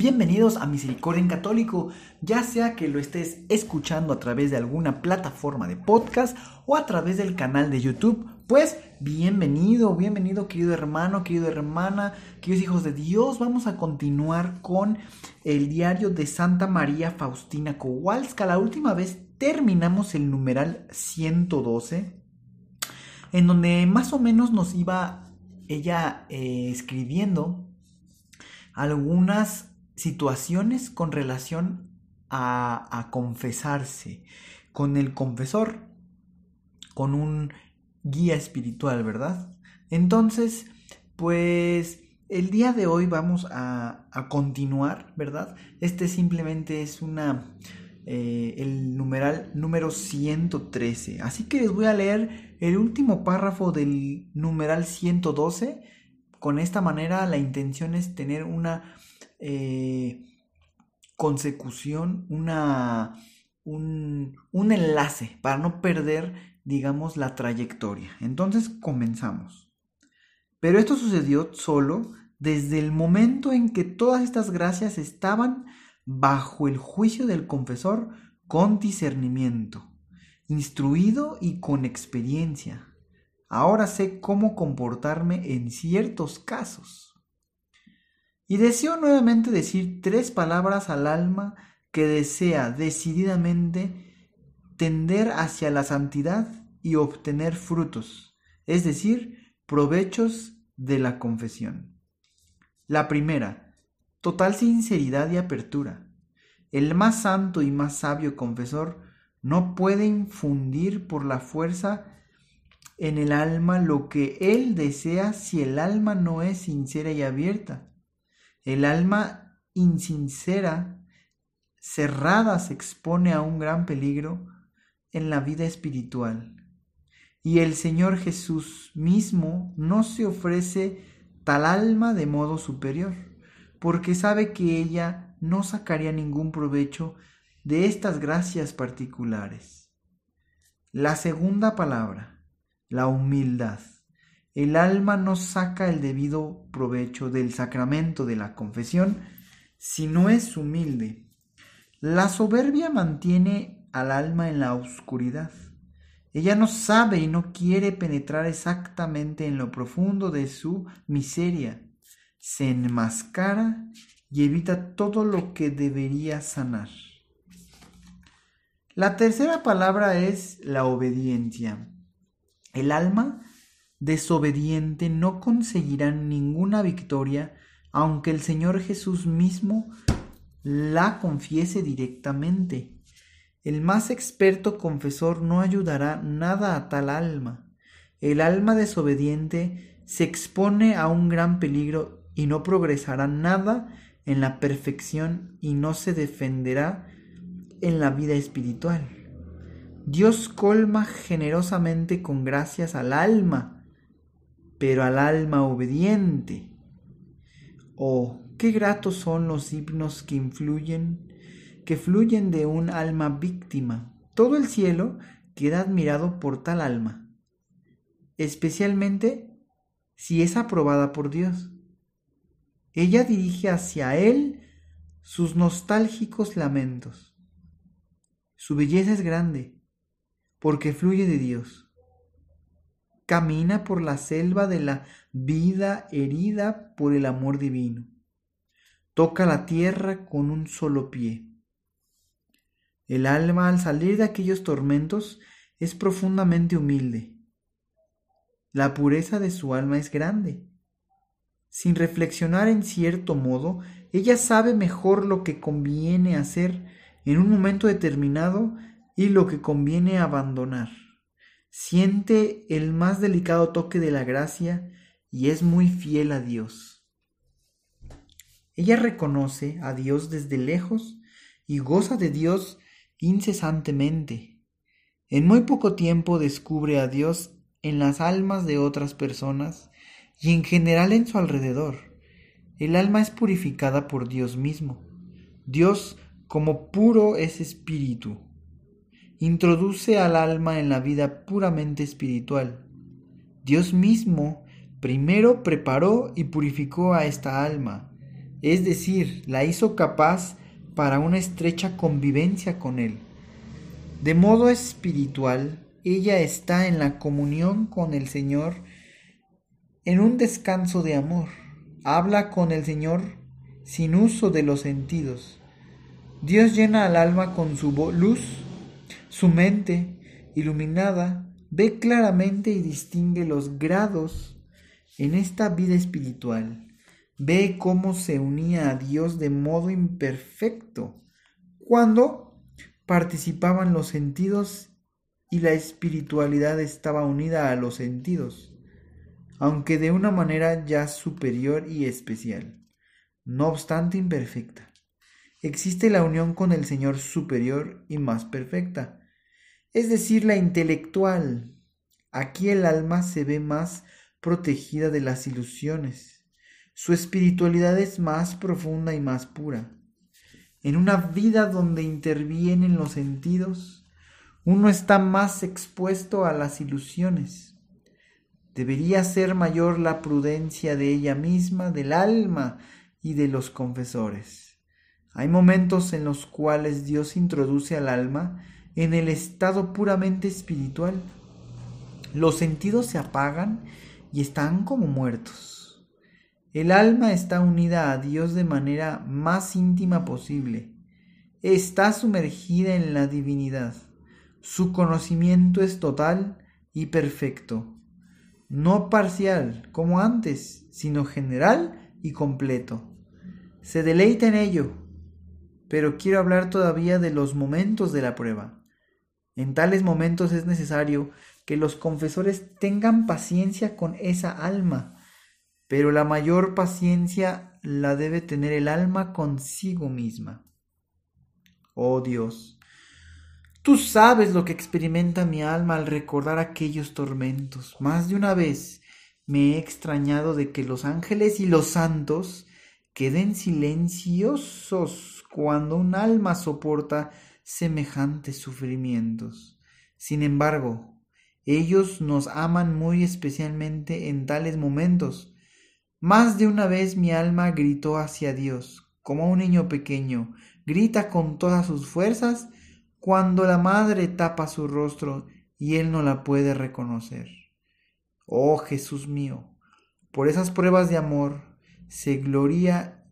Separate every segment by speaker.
Speaker 1: Bienvenidos a Misericordia en Católico, ya sea que lo estés escuchando a través de alguna plataforma de podcast o a través del canal de YouTube, pues bienvenido, bienvenido querido hermano, querido hermana, queridos hijos de Dios. Vamos a continuar con el diario de Santa María Faustina Kowalska. La última vez terminamos el numeral 112 en donde más o menos nos iba ella eh, escribiendo algunas situaciones con relación a, a confesarse con el confesor, con un guía espiritual, ¿verdad? Entonces, pues el día de hoy vamos a, a continuar, ¿verdad? Este simplemente es una eh, el numeral número 113. Así que les voy a leer el último párrafo del numeral 112. Con esta manera la intención es tener una eh, consecución, una, un, un enlace para no perder, digamos, la trayectoria. Entonces comenzamos. Pero esto sucedió solo desde el momento en que todas estas gracias estaban bajo el juicio del confesor con discernimiento, instruido y con experiencia. Ahora sé cómo comportarme en ciertos casos. Y deseo nuevamente decir tres palabras al alma que desea decididamente tender hacia la santidad y obtener frutos, es decir, provechos de la confesión. La primera, total sinceridad y apertura. El más santo y más sabio confesor no puede infundir por la fuerza en el alma lo que él desea si el alma no es sincera y abierta. El alma insincera, cerrada, se expone a un gran peligro en la vida espiritual. Y el Señor Jesús mismo no se ofrece tal alma de modo superior porque sabe que ella no sacaría ningún provecho de estas gracias particulares. La segunda palabra, la humildad. El alma no saca el debido provecho del sacramento de la confesión si no es humilde. La soberbia mantiene al alma en la oscuridad. Ella no sabe y no quiere penetrar exactamente en lo profundo de su miseria se enmascara y evita todo lo que debería sanar. La tercera palabra es la obediencia. El alma desobediente no conseguirá ninguna victoria aunque el Señor Jesús mismo la confiese directamente. El más experto confesor no ayudará nada a tal alma. El alma desobediente se expone a un gran peligro y no progresará nada en la perfección y no se defenderá en la vida espiritual. Dios colma generosamente con gracias al alma, pero al alma obediente. Oh, qué gratos son los himnos que influyen, que fluyen de un alma víctima. Todo el cielo queda admirado por tal alma, especialmente si es aprobada por Dios. Ella dirige hacia él sus nostálgicos lamentos. Su belleza es grande, porque fluye de Dios. Camina por la selva de la vida herida por el amor divino. Toca la tierra con un solo pie. El alma al salir de aquellos tormentos es profundamente humilde. La pureza de su alma es grande sin reflexionar en cierto modo, ella sabe mejor lo que conviene hacer en un momento determinado y lo que conviene abandonar. Siente el más delicado toque de la gracia y es muy fiel a Dios. Ella reconoce a Dios desde lejos y goza de Dios incesantemente. En muy poco tiempo descubre a Dios en las almas de otras personas y en general en su alrededor. El alma es purificada por Dios mismo. Dios, como puro, es espíritu. Introduce al alma en la vida puramente espiritual. Dios mismo primero preparó y purificó a esta alma, es decir, la hizo capaz para una estrecha convivencia con Él. De modo espiritual, ella está en la comunión con el Señor en un descanso de amor. Habla con el Señor sin uso de los sentidos. Dios llena al alma con su luz, su mente, iluminada, ve claramente y distingue los grados en esta vida espiritual. Ve cómo se unía a Dios de modo imperfecto cuando participaban los sentidos y la espiritualidad estaba unida a los sentidos, aunque de una manera ya superior y especial, no obstante imperfecta. Existe la unión con el Señor superior y más perfecta, es decir, la intelectual. Aquí el alma se ve más protegida de las ilusiones. Su espiritualidad es más profunda y más pura. En una vida donde intervienen los sentidos, uno está más expuesto a las ilusiones. Debería ser mayor la prudencia de ella misma, del alma y de los confesores. Hay momentos en los cuales Dios introduce al alma en el estado puramente espiritual. Los sentidos se apagan y están como muertos. El alma está unida a Dios de manera más íntima posible. Está sumergida en la divinidad. Su conocimiento es total y perfecto, no parcial como antes, sino general y completo. Se deleita en ello, pero quiero hablar todavía de los momentos de la prueba. En tales momentos es necesario que los confesores tengan paciencia con esa alma, pero la mayor paciencia la debe tener el alma consigo misma. Oh Dios, Tú sabes lo que experimenta mi alma al recordar aquellos tormentos. Más de una vez me he extrañado de que los ángeles y los santos queden silenciosos cuando un alma soporta semejantes sufrimientos. Sin embargo, ellos nos aman muy especialmente en tales momentos. Más de una vez mi alma gritó hacia Dios, como un niño pequeño, grita con todas sus fuerzas cuando la madre tapa su rostro y él no la puede reconocer. Oh Jesús mío, por esas pruebas de amor se gloria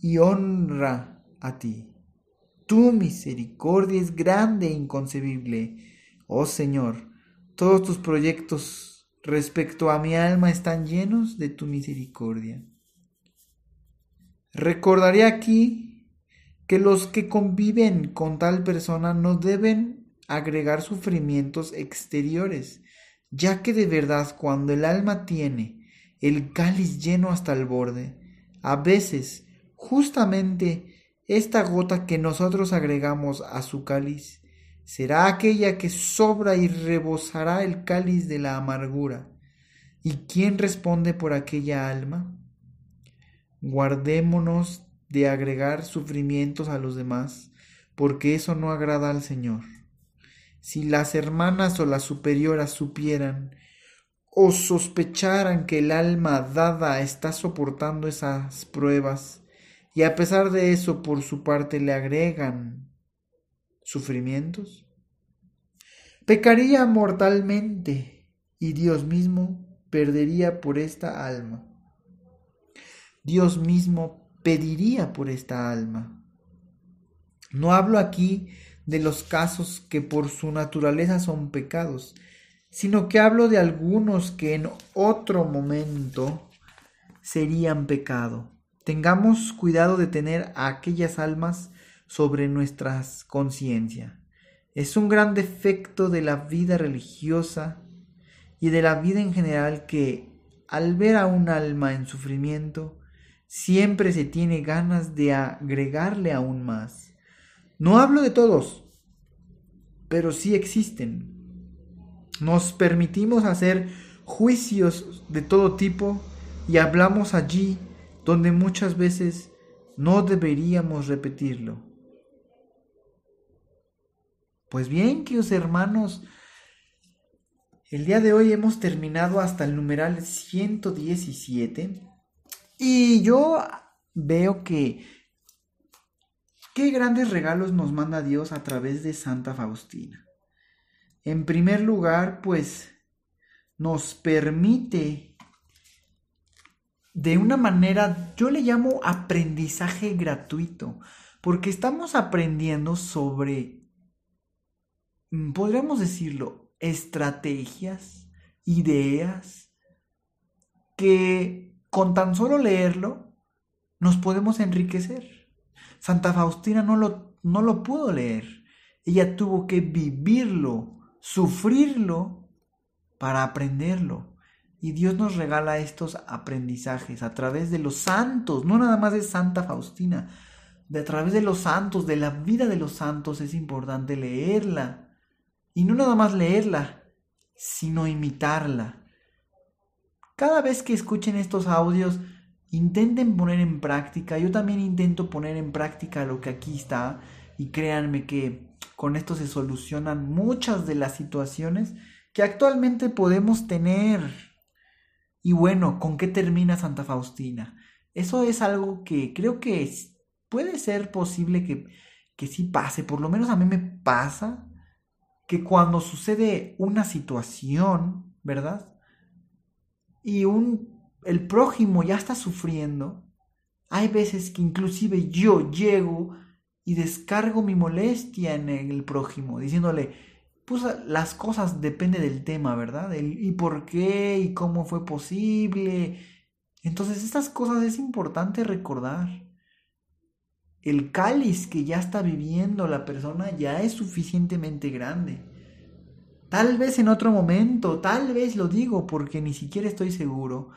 Speaker 1: y honra a ti. Tu misericordia es grande e inconcebible. Oh Señor, todos tus proyectos respecto a mi alma están llenos de tu misericordia. Recordaré aquí que los que conviven con tal persona no deben agregar sufrimientos exteriores, ya que de verdad cuando el alma tiene el cáliz lleno hasta el borde, a veces justamente esta gota que nosotros agregamos a su cáliz será aquella que sobra y rebosará el cáliz de la amargura. ¿Y quién responde por aquella alma? Guardémonos de agregar sufrimientos a los demás, porque eso no agrada al Señor. Si las hermanas o las superioras supieran o sospecharan que el alma dada está soportando esas pruebas, y a pesar de eso por su parte le agregan sufrimientos, pecaría mortalmente y Dios mismo perdería por esta alma. Dios mismo pediría por esta alma. No hablo aquí de los casos que por su naturaleza son pecados, sino que hablo de algunos que en otro momento serían pecado. Tengamos cuidado de tener a aquellas almas sobre nuestras conciencia. Es un gran defecto de la vida religiosa y de la vida en general que, al ver a un alma en sufrimiento, siempre se tiene ganas de agregarle aún más. No hablo de todos, pero sí existen. Nos permitimos hacer juicios de todo tipo y hablamos allí donde muchas veces no deberíamos repetirlo. Pues bien, queridos hermanos, el día de hoy hemos terminado hasta el numeral 117 y yo veo que qué grandes regalos nos manda Dios a través de Santa Faustina. En primer lugar, pues nos permite de una manera, yo le llamo aprendizaje gratuito, porque estamos aprendiendo sobre, mm, podríamos decirlo, estrategias, ideas, que con tan solo leerlo nos podemos enriquecer. Santa Faustina no lo, no lo pudo leer, ella tuvo que vivirlo, sufrirlo para aprenderlo. Y Dios nos regala estos aprendizajes a través de los santos, no nada más de Santa Faustina, de a través de los santos, de la vida de los santos es importante leerla. Y no nada más leerla, sino imitarla. Cada vez que escuchen estos audios, intenten poner en práctica. Yo también intento poner en práctica lo que aquí está. Y créanme que con esto se solucionan muchas de las situaciones que actualmente podemos tener. Y bueno, ¿con qué termina Santa Faustina? Eso es algo que creo que puede ser posible que, que sí pase, por lo menos a mí me pasa, que cuando sucede una situación, ¿verdad? Y un, el prójimo ya está sufriendo, hay veces que inclusive yo llego y descargo mi molestia en el prójimo, diciéndole, pues las cosas depende del tema, ¿verdad? y por qué y cómo fue posible. Entonces estas cosas es importante recordar. El cáliz que ya está viviendo la persona ya es suficientemente grande. Tal vez en otro momento, tal vez lo digo porque ni siquiera estoy seguro,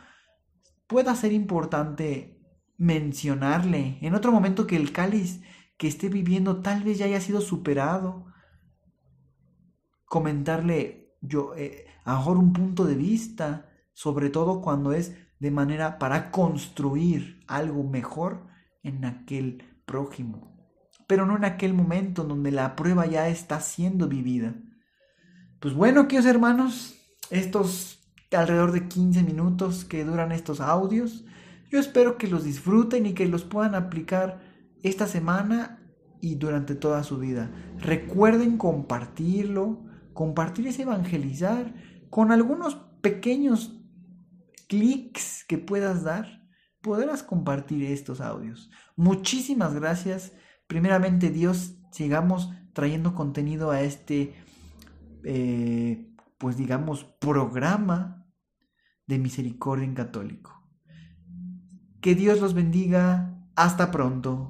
Speaker 1: pueda ser importante mencionarle en otro momento que el cáliz que esté viviendo tal vez ya haya sido superado comentarle yo eh, a mejor un punto de vista, sobre todo cuando es de manera para construir algo mejor en aquel prójimo, pero no en aquel momento donde la prueba ya está siendo vivida. Pues bueno, queridos hermanos, estos alrededor de 15 minutos que duran estos audios, yo espero que los disfruten y que los puedan aplicar esta semana y durante toda su vida. Recuerden compartirlo, compartir es evangelizar con algunos pequeños clics que puedas dar, podrás compartir estos audios. Muchísimas gracias. Primeramente Dios, sigamos trayendo contenido a este, eh, pues digamos, programa de misericordia en católico. Que Dios los bendiga. Hasta pronto.